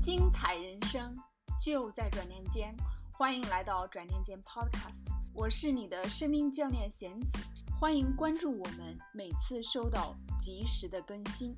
精彩人生就在转念间，欢迎来到转念间 Podcast，我是你的生命教练贤子，欢迎关注我们，每次收到及时的更新。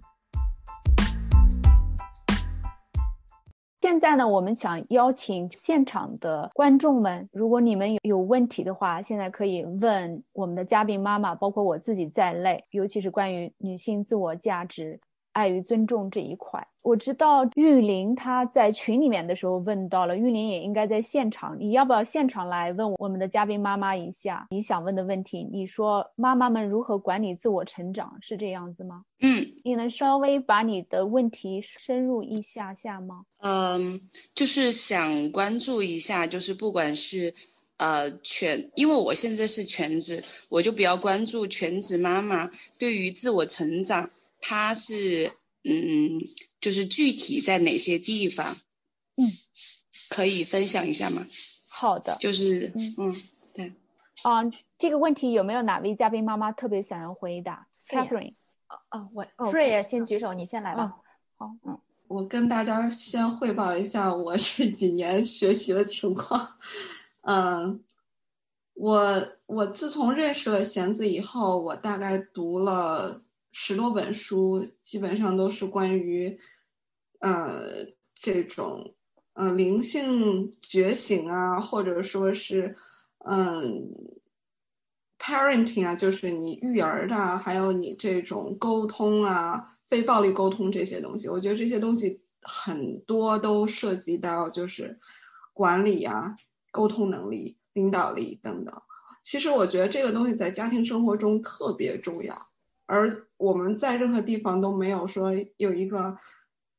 现在呢，我们想邀请现场的观众们，如果你们有有问题的话，现在可以问我们的嘉宾妈妈，包括我自己在内，尤其是关于女性自我价值。爱与尊重这一块，我知道玉林他在群里面的时候问到了，玉林也应该在现场，你要不要现场来问我们的嘉宾妈妈一下你想问的问题？你说妈妈们如何管理自我成长是这样子吗？嗯，你能稍微把你的问题深入一下下吗？嗯，就是想关注一下，就是不管是呃全，因为我现在是全职，我就比较关注全职妈妈对于自我成长。她是嗯，就是具体在哪些地方？嗯，可以分享一下吗？好的，就是嗯，对。啊，这个问题有没有哪位嘉宾妈妈特别想要回答？Catherine，哦哦，我 Free 先举手，你先来吧。好，嗯，我跟大家先汇报一下我这几年学习的情况。嗯，我我自从认识了弦子以后，我大概读了。十多本书，基本上都是关于，呃，这种，呃，灵性觉醒啊，或者说是，嗯，parenting 啊，就是你育儿的，还有你这种沟通啊，非暴力沟通这些东西。我觉得这些东西很多都涉及到就是管理啊、沟通能力、领导力等等。其实我觉得这个东西在家庭生活中特别重要。而我们在任何地方都没有说有一个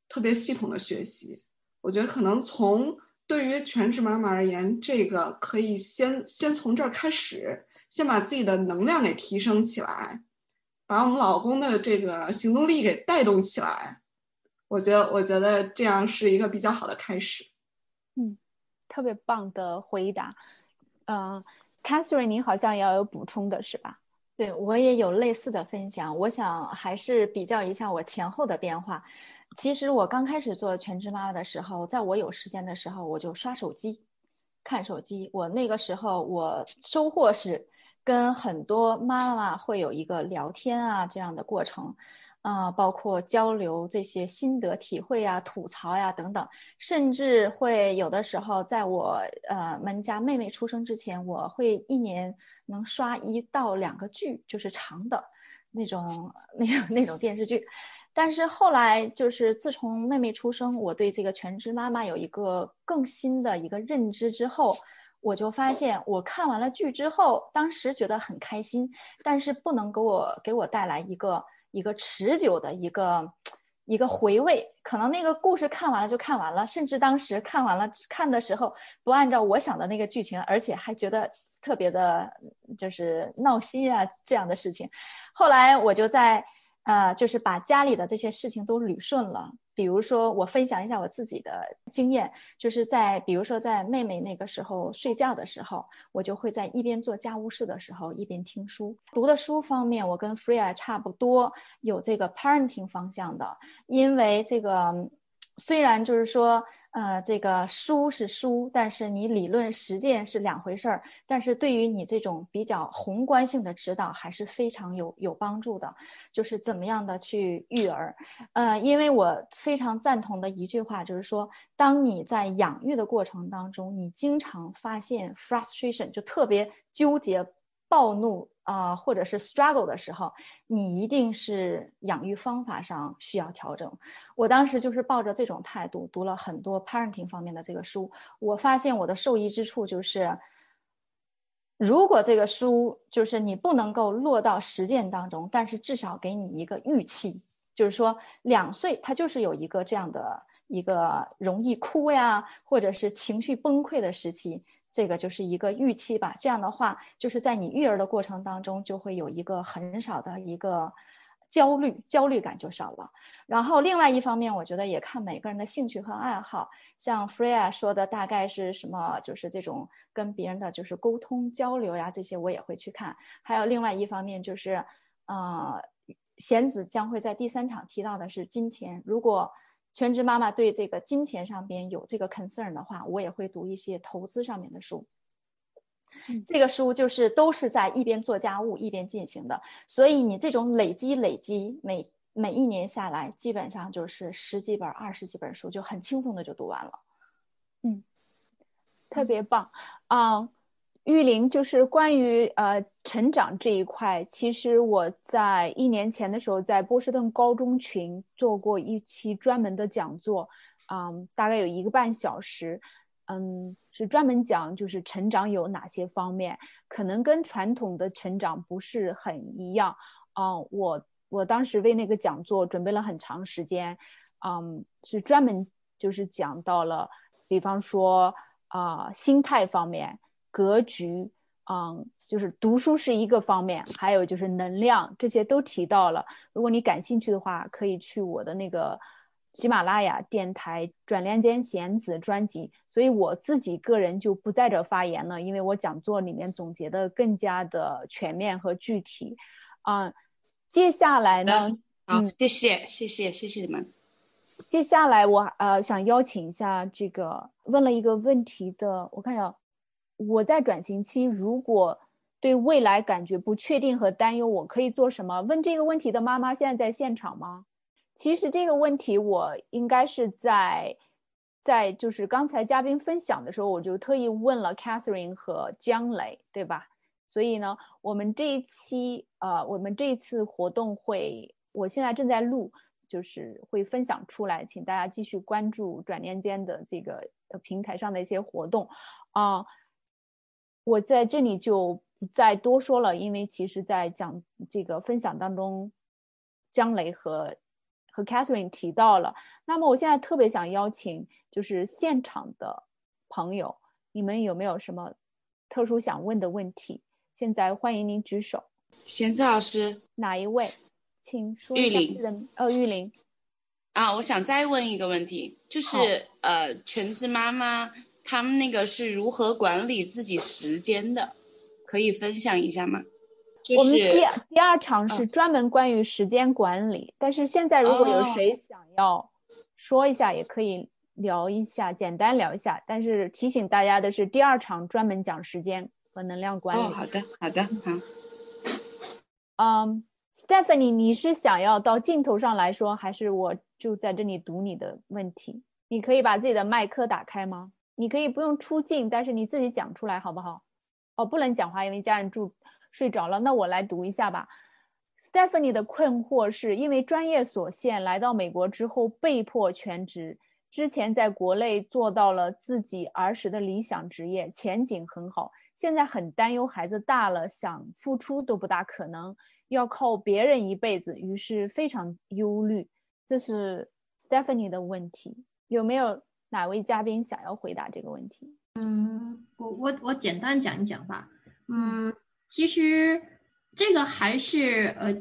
特别系统的学习，我觉得可能从对于全职妈妈而言，这个可以先先从这儿开始，先把自己的能量给提升起来，把我们老公的这个行动力给带动起来。我觉得，我觉得这样是一个比较好的开始。嗯，特别棒的回答。嗯，Catherine，你好像也要有补充的是吧？对我也有类似的分享，我想还是比较一下我前后的变化。其实我刚开始做全职妈妈的时候，在我有时间的时候，我就刷手机、看手机。我那个时候我收获是跟很多妈妈会有一个聊天啊这样的过程。啊，包括交流这些心得体会呀、吐槽呀等等，甚至会有的时候，在我呃们家妹妹出生之前，我会一年能刷一到两个剧，就是长的那种那那种电视剧。但是后来，就是自从妹妹出生，我对这个全职妈妈有一个更新的一个认知之后，我就发现，我看完了剧之后，当时觉得很开心，但是不能给我给我带来一个。一个持久的一个一个回味，可能那个故事看完了就看完了，甚至当时看完了看的时候不按照我想的那个剧情，而且还觉得特别的，就是闹心啊这样的事情。后来我就在。呃，就是把家里的这些事情都捋顺了。比如说，我分享一下我自己的经验，就是在比如说在妹妹那个时候睡觉的时候，我就会在一边做家务事的时候一边听书。读的书方面，我跟 Freya 差不多，有这个 parenting 方向的，因为这个虽然就是说。呃，这个书是书，但是你理论实践是两回事儿。但是对于你这种比较宏观性的指导，还是非常有有帮助的。就是怎么样的去育儿，呃，因为我非常赞同的一句话就是说，当你在养育的过程当中，你经常发现 frustration，就特别纠结、暴怒。啊，或者是 struggle 的时候，你一定是养育方法上需要调整。我当时就是抱着这种态度，读了很多 parenting 方面的这个书。我发现我的受益之处就是，如果这个书就是你不能够落到实践当中，但是至少给你一个预期，就是说两岁他就是有一个这样的一个容易哭呀，或者是情绪崩溃的时期。这个就是一个预期吧，这样的话，就是在你育儿的过程当中，就会有一个很少的一个焦虑，焦虑感就少了。然后另外一方面，我觉得也看每个人的兴趣和爱好。像 Freya 说的，大概是什么，就是这种跟别人的就是沟通交流呀，这些我也会去看。还有另外一方面就是，呃，贤子将会在第三场提到的是金钱。如果全职妈妈对这个金钱上边有这个 concern 的话，我也会读一些投资上面的书。这个书就是都是在一边做家务一边进行的，所以你这种累积累积，每每一年下来，基本上就是十几本、二十几本书，就很轻松的就读完了。嗯，特别棒啊！玉玲，就是关于呃成长这一块，其实我在一年前的时候，在波士顿高中群做过一期专门的讲座，嗯，大概有一个半小时。嗯，是专门讲就是成长有哪些方面，可能跟传统的成长不是很一样。嗯，我我当时为那个讲座准备了很长时间，嗯，是专门就是讲到了，比方说啊心态方面、格局，嗯，就是读书是一个方面，还有就是能量，这些都提到了。如果你感兴趣的话，可以去我的那个。喜马拉雅电台转念间贤子专辑，所以我自己个人就不在这发言了，因为我讲座里面总结的更加的全面和具体。啊，接下来呢？好，谢谢，谢谢，谢谢你们。接下来我呃想邀请一下这个问了一个问题的，我看一下，我在转型期，如果对未来感觉不确定和担忧，我可以做什么？问这个问题的妈妈现在在现场吗？其实这个问题我应该是在，在就是刚才嘉宾分享的时候，我就特意问了 Catherine 和姜磊，对吧？所以呢，我们这一期呃，我们这一次活动会，我现在正在录，就是会分享出来，请大家继续关注转念间的这个平台上的一些活动啊。我在这里就不再多说了，因为其实在讲这个分享当中，姜雷和。和 Catherine 提到了，那么我现在特别想邀请，就是现场的朋友，你们有没有什么特殊想问的问题？现在欢迎您举手。贤志老师，哪一位？请说。玉林。哦，玉林。啊，我想再问一个问题，就是呃，全职妈妈他们那个是如何管理自己时间的？可以分享一下吗？我们第第二场是专门关于时间管理，但是现在如果有谁想要说一下，也可以聊一下，简单聊一下。但是提醒大家的是，第二场专门讲时间和能量管理。哦，好的，好的，好。嗯，Stephanie，你是想要到镜头上来说，还是我就在这里读你的问题？你可以把自己的麦克打开吗？你可以不用出镜，但是你自己讲出来好不好？哦，不能讲话，因为家人住。睡着了，那我来读一下吧。Stephanie 的困惑是因为专业所限，来到美国之后被迫全职。之前在国内做到了自己儿时的理想职业，前景很好。现在很担忧孩子大了，想付出都不大可能，要靠别人一辈子，于是非常忧虑。这是 Stephanie 的问题，有没有哪位嘉宾想要回答这个问题？嗯，我我我简单讲一讲吧。嗯。其实，这个还是呃，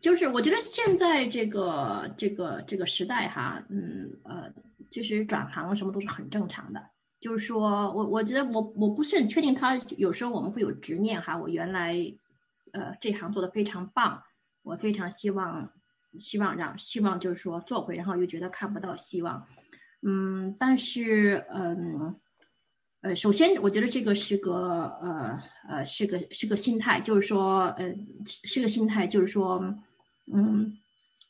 就是我觉得现在这个这个这个时代哈，嗯呃，其实转行什么都是很正常的。就是说我我觉得我我不是很确定，他有时候我们会有执念哈。我原来呃这行做的非常棒，我非常希望希望让希望就是说做回，然后又觉得看不到希望，嗯，但是嗯。呃，首先，我觉得这个是个呃呃是个是个心态，就是说，呃是个心态，就是说，嗯，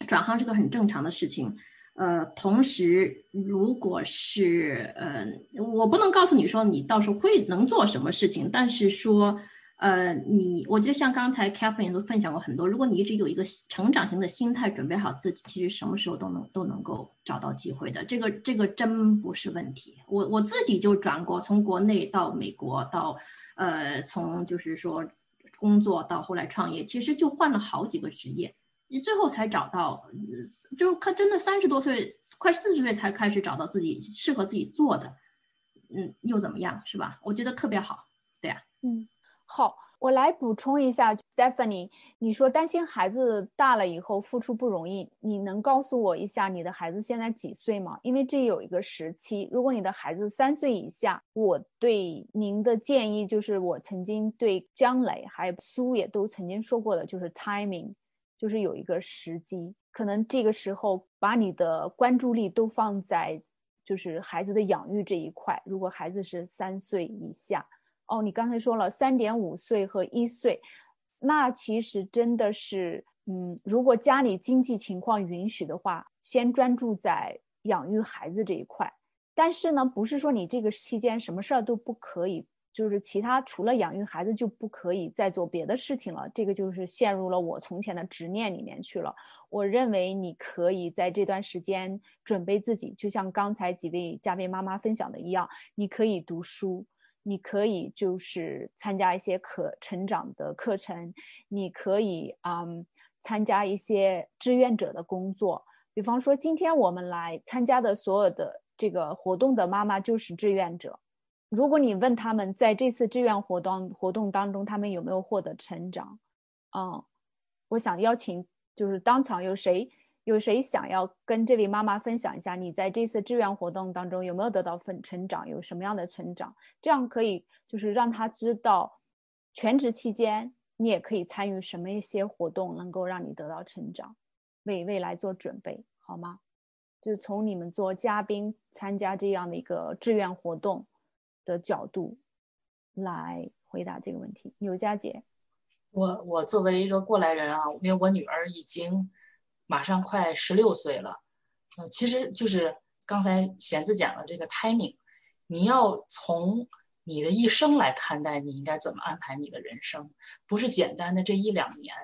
转行是个很正常的事情。呃，同时，如果是呃，我不能告诉你说你到时候会能做什么事情，但是说。呃，你我觉得像刚才 Catherine 都分享过很多，如果你一直有一个成长型的心态，准备好自己，其实什么时候都能都能够找到机会的。这个这个真不是问题。我我自己就转过，从国内到美国，到呃，从就是说工作到后来创业，其实就换了好几个职业，你最后才找到，就看真的三十多岁，快四十岁才开始找到自己适合自己做的，嗯，又怎么样，是吧？我觉得特别好，对呀，嗯。好，我来补充一下，Stephanie，你说担心孩子大了以后付出不容易，你能告诉我一下你的孩子现在几岁吗？因为这有一个时期，如果你的孩子三岁以下，我对您的建议就是我曾经对姜磊还有苏也都曾经说过的，就是 timing，就是有一个时机，可能这个时候把你的关注力都放在就是孩子的养育这一块。如果孩子是三岁以下，哦，你刚才说了三点五岁和一岁，那其实真的是，嗯，如果家里经济情况允许的话，先专注在养育孩子这一块。但是呢，不是说你这个期间什么事儿都不可以。就是其他除了养育孩子就不可以再做别的事情了，这个就是陷入了我从前的执念里面去了。我认为你可以在这段时间准备自己，就像刚才几位嘉宾妈妈分享的一样，你可以读书，你可以就是参加一些可成长的课程，你可以嗯参加一些志愿者的工作。比方说，今天我们来参加的所有的这个活动的妈妈就是志愿者。如果你问他们在这次志愿活动活动当中，他们有没有获得成长？嗯，我想邀请，就是当场有谁有谁想要跟这位妈妈分享一下，你在这次志愿活动当中有没有得到分成长，有什么样的成长？这样可以就是让他知道，全职期间你也可以参与什么一些活动，能够让你得到成长，为未来做准备，好吗？就是从你们做嘉宾参加这样的一个志愿活动。的角度来回答这个问题，牛佳姐，我我作为一个过来人啊，因为我女儿已经马上快十六岁了，呃，其实就是刚才贤子讲的这个 timing，你要从你的一生来看待，你应该怎么安排你的人生，不是简单的这一两年，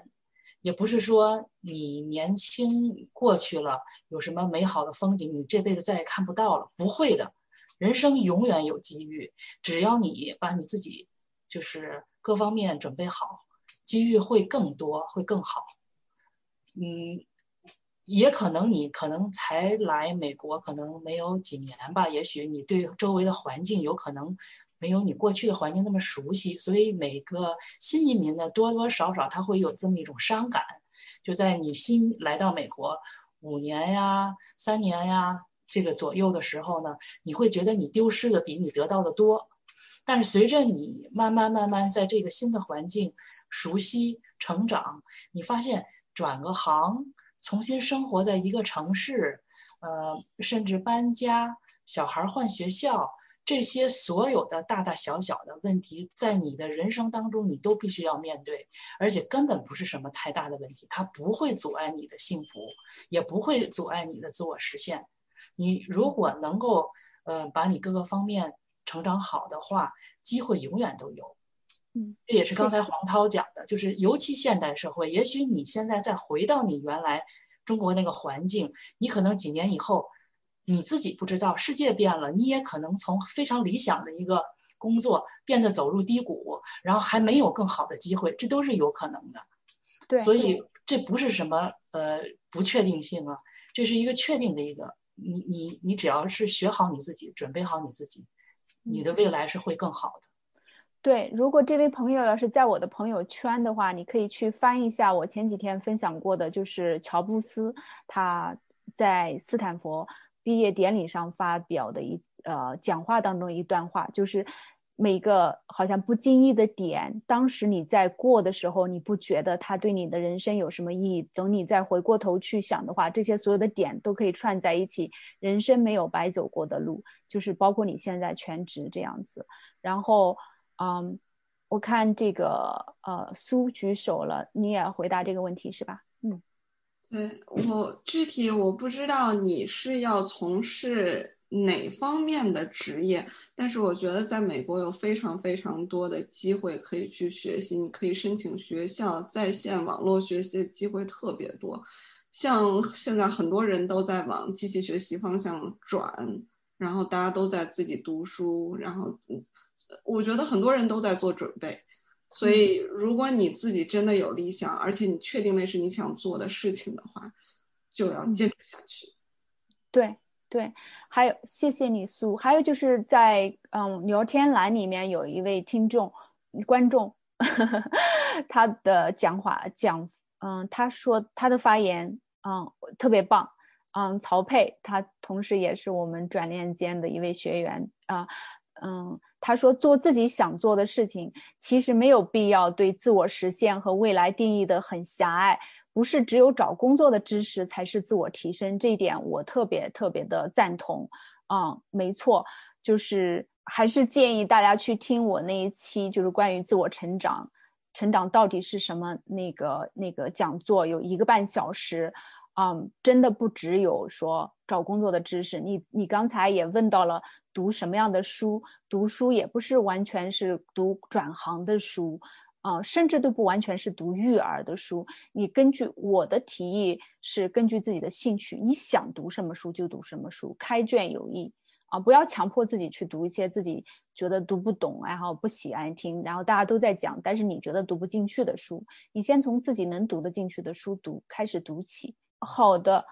也不是说你年轻过去了有什么美好的风景，你这辈子再也看不到了，不会的。人生永远有机遇，只要你把你自己就是各方面准备好，机遇会更多，会更好。嗯，也可能你可能才来美国，可能没有几年吧，也许你对周围的环境有可能没有你过去的环境那么熟悉，所以每个新移民呢，多多少少他会有这么一种伤感，就在你新来到美国五年呀、三年呀。这个左右的时候呢，你会觉得你丢失的比你得到的多，但是随着你慢慢慢慢在这个新的环境熟悉成长，你发现转个行，重新生活在一个城市，呃，甚至搬家、小孩换学校，这些所有的大大小小的问题，在你的人生当中你都必须要面对，而且根本不是什么太大的问题，它不会阻碍你的幸福，也不会阻碍你的自我实现。你如果能够，呃，把你各个方面成长好的话，机会永远都有。嗯，这也是刚才黄涛讲的，就是尤其现代社会，也许你现在再回到你原来中国那个环境，你可能几年以后，你自己不知道，世界变了，你也可能从非常理想的一个工作变得走入低谷，然后还没有更好的机会，这都是有可能的。对，所以这不是什么呃不确定性啊，这是一个确定的一个。你你你只要是学好你自己，准备好你自己，你的未来是会更好的。对，如果这位朋友要是在我的朋友圈的话，你可以去翻一下我前几天分享过的，就是乔布斯他在斯坦福毕业典礼上发表的一呃讲话当中一段话，就是。每个好像不经意的点，当时你在过的时候，你不觉得它对你的人生有什么意义？等你再回过头去想的话，这些所有的点都可以串在一起。人生没有白走过的路，就是包括你现在全职这样子。然后，嗯，我看这个呃苏举手了，你也要回答这个问题是吧？嗯，对我具体我不知道你是要从事。哪方面的职业？但是我觉得在美国有非常非常多的机会可以去学习，你可以申请学校在线网络学习的机会特别多。像现在很多人都在往机器学习方向转，然后大家都在自己读书，然后嗯我觉得很多人都在做准备。所以如果你自己真的有理想，而且你确定那是你想做的事情的话，就要坚持下去。对。对，还有谢谢你苏，还有就是在嗯聊天栏里面有一位听众观众，他的讲话讲嗯他说他的发言嗯特别棒嗯曹佩他同时也是我们转念间的一位学员啊嗯他说做自己想做的事情，其实没有必要对自我实现和未来定义的很狭隘。不是只有找工作的知识才是自我提升，这一点我特别特别的赞同。嗯，没错，就是还是建议大家去听我那一期，就是关于自我成长，成长到底是什么那个那个讲座，有一个半小时。嗯，真的不只有说找工作的知识，你你刚才也问到了读什么样的书，读书也不是完全是读转行的书，啊，甚至都不完全是读育儿的书。你根据我的提议是根据自己的兴趣，你想读什么书就读什么书，开卷有益啊，不要强迫自己去读一些自己觉得读不懂，然后不喜欢听，然后大家都在讲，但是你觉得读不进去的书，你先从自己能读得进去的书读开始读起。好的，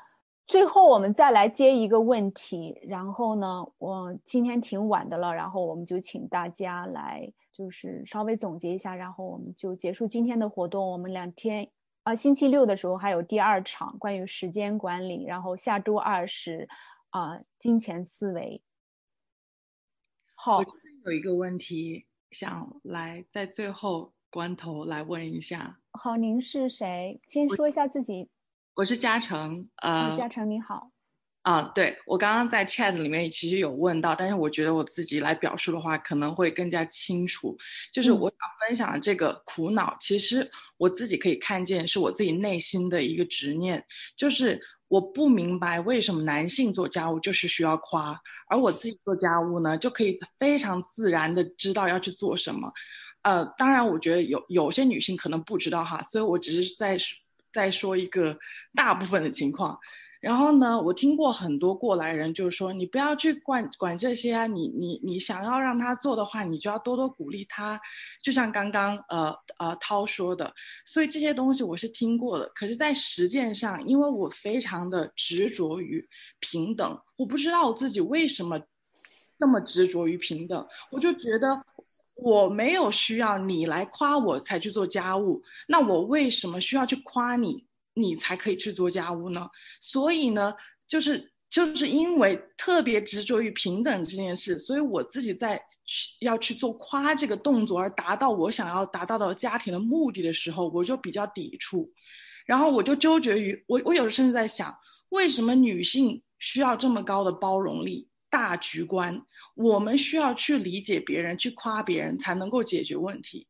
最后我们再来接一个问题，然后呢，我今天挺晚的了，然后我们就请大家来，就是稍微总结一下，然后我们就结束今天的活动。我们两天啊，星期六的时候还有第二场关于时间管理，然后下周二是啊金钱思维。好，有一个问题想来在最后关头来问一下。好，您是谁？先说一下自己。我是嘉诚，呃，嘉诚你好，啊，对我刚刚在 chat 里面其实有问到，但是我觉得我自己来表述的话可能会更加清楚。就是我想分享的这个苦恼，其实我自己可以看见是我自己内心的一个执念，就是我不明白为什么男性做家务就是需要夸，而我自己做家务呢就可以非常自然的知道要去做什么。呃，当然我觉得有有些女性可能不知道哈，所以我只是在。再说一个大部分的情况，然后呢，我听过很多过来人就是说，你不要去管管这些啊，你你你想要让他做的话，你就要多多鼓励他，就像刚刚呃呃涛说的，所以这些东西我是听过的，可是，在实践上，因为我非常的执着于平等，我不知道我自己为什么那么执着于平等，我就觉得。我没有需要你来夸我才去做家务，那我为什么需要去夸你，你才可以去做家务呢？所以呢，就是就是因为特别执着于平等这件事，所以我自己在去要去做夸这个动作而达到我想要达到的家庭的目的的时候，我就比较抵触，然后我就纠结于我我有时甚至在想，为什么女性需要这么高的包容力、大局观？我们需要去理解别人，去夸别人，才能够解决问题。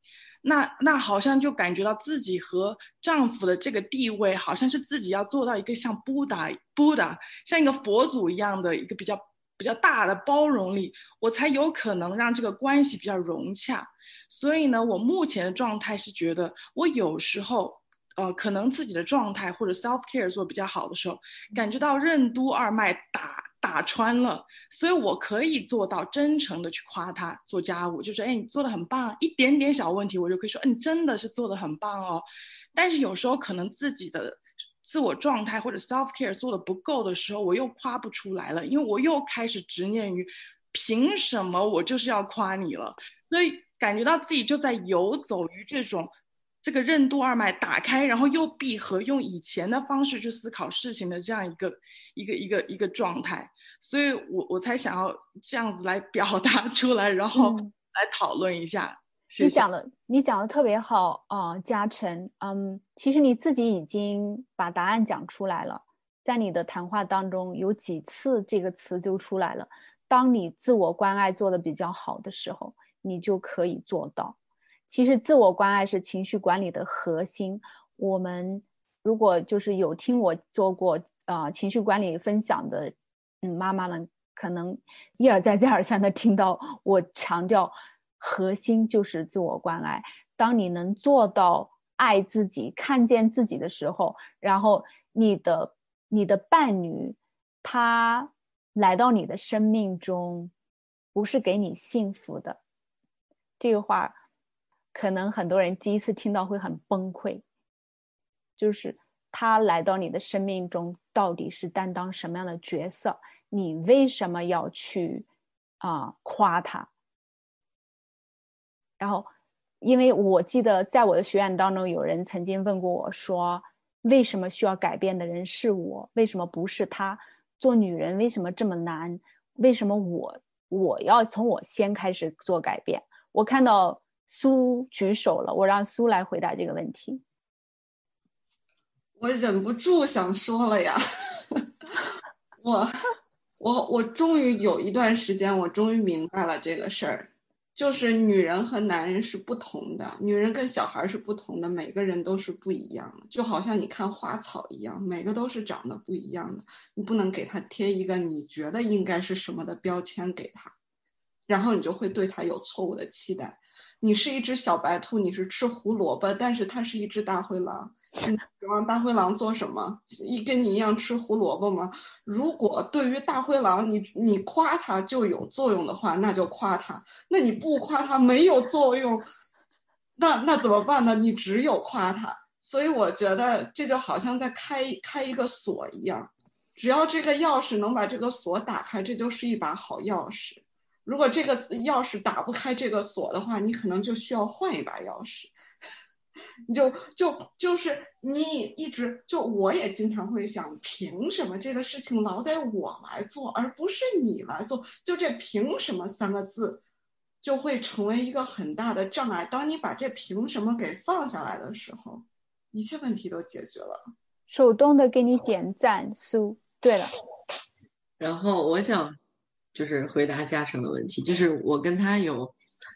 那那好像就感觉到自己和丈夫的这个地位，好像是自己要做到一个像布达布达，像一个佛祖一样的一个比较比较大的包容力，我才有可能让这个关系比较融洽。所以呢，我目前的状态是觉得，我有时候呃，可能自己的状态或者 self care 做比较好的时候，感觉到任督二脉打。打穿了，所以我可以做到真诚的去夸他做家务，就是哎，你做的很棒，一点点小问题我就可以说，嗯，真的是做的很棒哦。但是有时候可能自己的自我状态或者 self care 做的不够的时候，我又夸不出来了，因为我又开始执念于凭什么我就是要夸你了，所以感觉到自己就在游走于这种这个任督二脉打开，然后又闭合，用以前的方式去思考事情的这样一个一个一个一个状态。所以，我我才想要这样子来表达 出来，然后来讨论一下。你讲的，你讲的特别好啊，嘉诚。嗯，其实你自己已经把答案讲出来了，在你的谈话当中有几次这个词就出来了。当你自我关爱做的比较好的时候，你就可以做到。其实，自我关爱是情绪管理的核心。我们如果就是有听我做过啊情绪管理分享的。嗯，妈妈们可能一而再、再而三的听到我强调，核心就是自我关爱。当你能做到爱自己、看见自己的时候，然后你的你的伴侣他来到你的生命中，不是给你幸福的。这个话可能很多人第一次听到会很崩溃，就是他来到你的生命中，到底是担当什么样的角色？你为什么要去啊夸他？然后，因为我记得在我的学院当中，有人曾经问过我说：“为什么需要改变的人是我？为什么不是他？做女人为什么这么难？为什么我我要从我先开始做改变？”我看到苏举手了，我让苏来回答这个问题。我忍不住想说了呀，我我我终于有一段时间，我终于明白了这个事儿。就是女人和男人是不同的，女人跟小孩是不同的，每个人都是不一样的，就好像你看花草一样，每个都是长得不一样的，你不能给他贴一个你觉得应该是什么的标签给他，然后你就会对他有错误的期待。你是一只小白兔，你是吃胡萝卜，但是它是一只大灰狼。你指望大灰狼做什么？一跟你一样吃胡萝卜吗？如果对于大灰狼，你你夸它就有作用的话，那就夸它；那你不夸它没有作用，那那怎么办呢？你只有夸它。所以我觉得这就好像在开开一个锁一样，只要这个钥匙能把这个锁打开，这就是一把好钥匙。如果这个钥匙打不开这个锁的话，你可能就需要换一把钥匙。你就就就是你一直就我也经常会想，凭什么这个事情老得我来做，而不是你来做？就这凭什么三个字，就会成为一个很大的障碍。当你把这凭什么给放下来的时候，一切问题都解决了。手动的给你点赞，苏。对了，然后我想就是回答嘉诚的问题，就是我跟他有。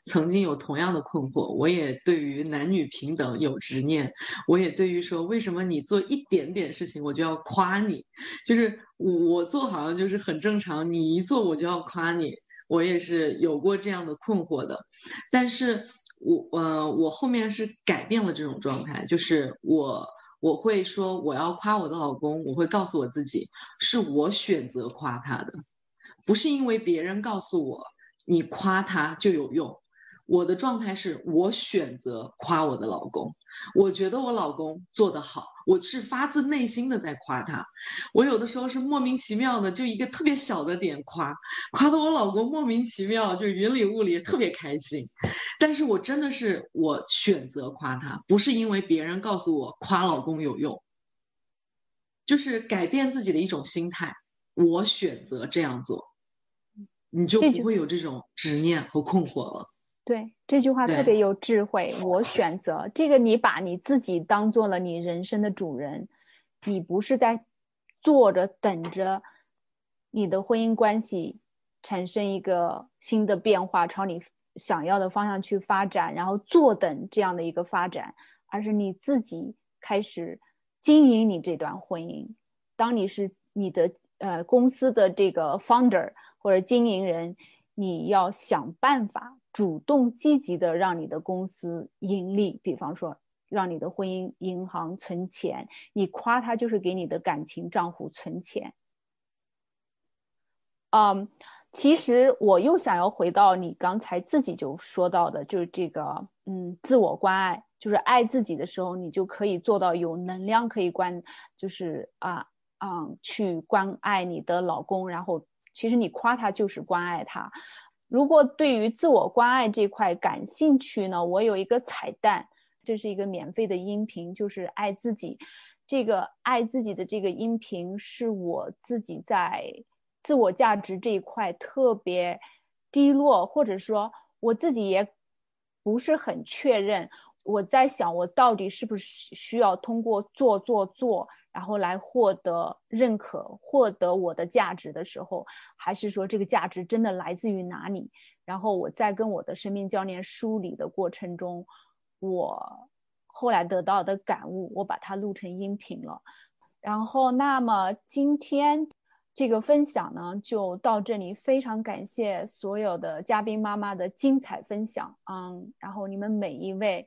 曾经有同样的困惑，我也对于男女平等有执念，我也对于说为什么你做一点点事情我就要夸你，就是我我做好像就是很正常，你一做我就要夸你，我也是有过这样的困惑的。但是我呃，我后面是改变了这种状态，就是我我会说我要夸我的老公，我会告诉我自己是我选择夸他的，不是因为别人告诉我。你夸他就有用，我的状态是我选择夸我的老公，我觉得我老公做得好，我是发自内心的在夸他。我有的时候是莫名其妙的，就一个特别小的点夸，夸的我老公莫名其妙就云里雾里，特别开心。但是我真的是我选择夸他，不是因为别人告诉我夸老公有用，就是改变自己的一种心态，我选择这样做。你就不会有这种执念和困惑了。对，这句话特别有智慧。我选择这个，你把你自己当做了你人生的主人，你不是在坐着等着你的婚姻关系产生一个新的变化，朝你想要的方向去发展，然后坐等这样的一个发展，而是你自己开始经营你这段婚姻。当你是你的呃公司的这个 founder。或者经营人，你要想办法主动积极的让你的公司盈利。比方说，让你的婚姻银行存钱，你夸他就是给你的感情账户存钱。嗯，其实我又想要回到你刚才自己就说到的，就是这个，嗯，自我关爱，就是爱自己的时候，你就可以做到有能量可以关，就是啊，嗯，去关爱你的老公，然后。其实你夸他就是关爱他。如果对于自我关爱这块感兴趣呢，我有一个彩蛋，这是一个免费的音频，就是爱自己。这个爱自己的这个音频是我自己在自我价值这一块特别低落，或者说我自己也不是很确认。我在想，我到底是不是需要通过做做做。然后来获得认可，获得我的价值的时候，还是说这个价值真的来自于哪里？然后我在跟我的生命教练梳理的过程中，我后来得到的感悟，我把它录成音频了。然后，那么今天这个分享呢，就到这里。非常感谢所有的嘉宾妈妈的精彩分享，嗯，然后你们每一位。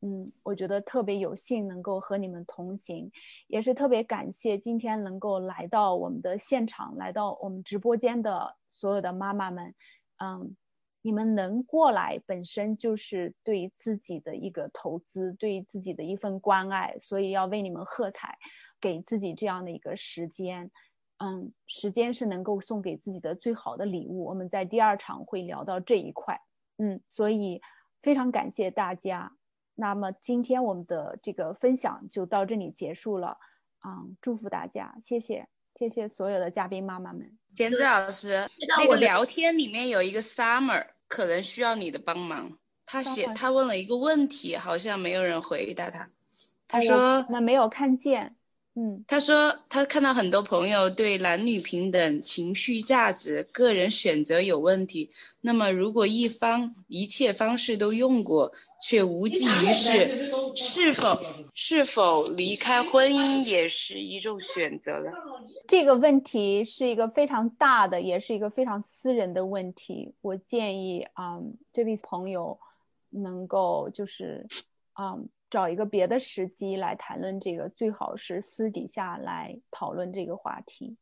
嗯，我觉得特别有幸能够和你们同行，也是特别感谢今天能够来到我们的现场，来到我们直播间的所有的妈妈们。嗯，你们能过来本身就是对自己的一个投资，对自己的一份关爱，所以要为你们喝彩，给自己这样的一个时间。嗯，时间是能够送给自己的最好的礼物。我们在第二场会聊到这一块。嗯，所以非常感谢大家。那么今天我们的这个分享就到这里结束了，嗯，祝福大家，谢谢，谢谢所有的嘉宾妈妈们。贤子老师，那个聊天里面有一个 Summer，可能需要你的帮忙。他写，他问了一个问题，好像没有人回答他。他说，那没有看见。嗯，他说他看到很多朋友对男女平等、情绪价值、个人选择有问题。那么，如果一方一切方式都用过，却无济于事，是否是否离开婚姻也是一种选择呢？这个问题是一个非常大的，也是一个非常私人的问题。我建议啊，这位朋友能够就是啊。找一个别的时机来谈论这个，最好是私底下来讨论这个话题，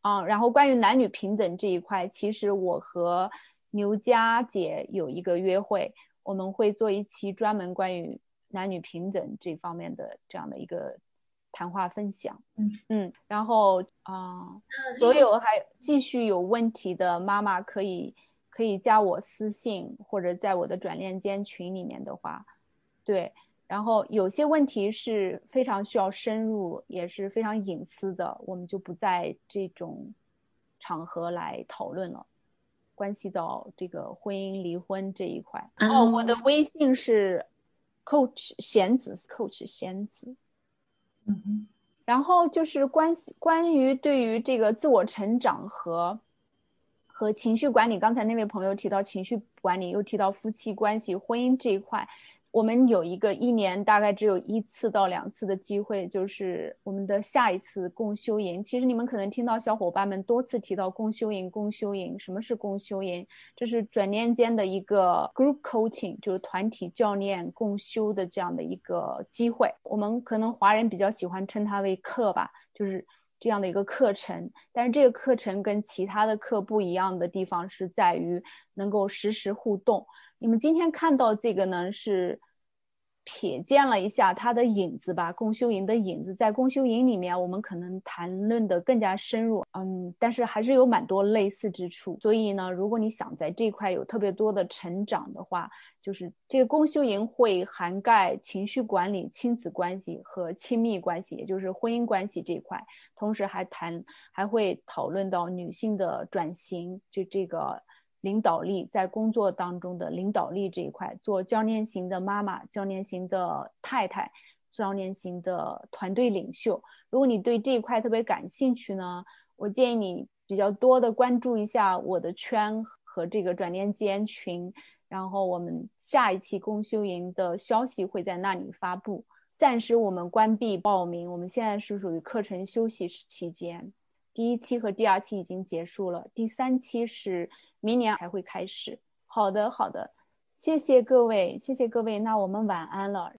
啊，然后关于男女平等这一块，其实我和牛佳姐有一个约会，我们会做一期专门关于男女平等这方面的这样的一个谈话分享，嗯嗯，然后啊，所有还继续有问题的妈妈可以可以加我私信或者在我的转链间群里面的话，对。然后有些问题是非常需要深入，也是非常隐私的，我们就不在这种场合来讨论了，关系到这个婚姻离婚这一块。哦，我的微信是 coach 贤子，coach 贤子。嗯哼。然后就是关系关于对于这个自我成长和和情绪管理，刚才那位朋友提到情绪管理，又提到夫妻关系、婚姻这一块。我们有一个一年大概只有一次到两次的机会，就是我们的下一次共修营。其实你们可能听到小伙伴们多次提到共修营，共修营。什么是共修营？这是转念间的一个 group coaching，就是团体教练共修的这样的一个机会。我们可能华人比较喜欢称它为课吧，就是这样的一个课程。但是这个课程跟其他的课不一样的地方是在于能够实时互动。你们今天看到这个呢，是瞥见了一下他的影子吧？共修营的影子，在共修营里面，我们可能谈论的更加深入，嗯，但是还是有蛮多类似之处。所以呢，如果你想在这块有特别多的成长的话，就是这个共修营会涵盖情绪管理、亲子关系和亲密关系，也就是婚姻关系这一块，同时还谈还会讨论到女性的转型，就这个。领导力在工作当中的领导力这一块，做教练型的妈妈、教练型的太太、教练型的团队领袖。如果你对这一块特别感兴趣呢，我建议你比较多的关注一下我的圈和这个转念间群，然后我们下一期公修营的消息会在那里发布。暂时我们关闭报名，我们现在是属于课程休息期间。第一期和第二期已经结束了，第三期是明年才会开始。好的，好的，谢谢各位，谢谢各位，那我们晚安了。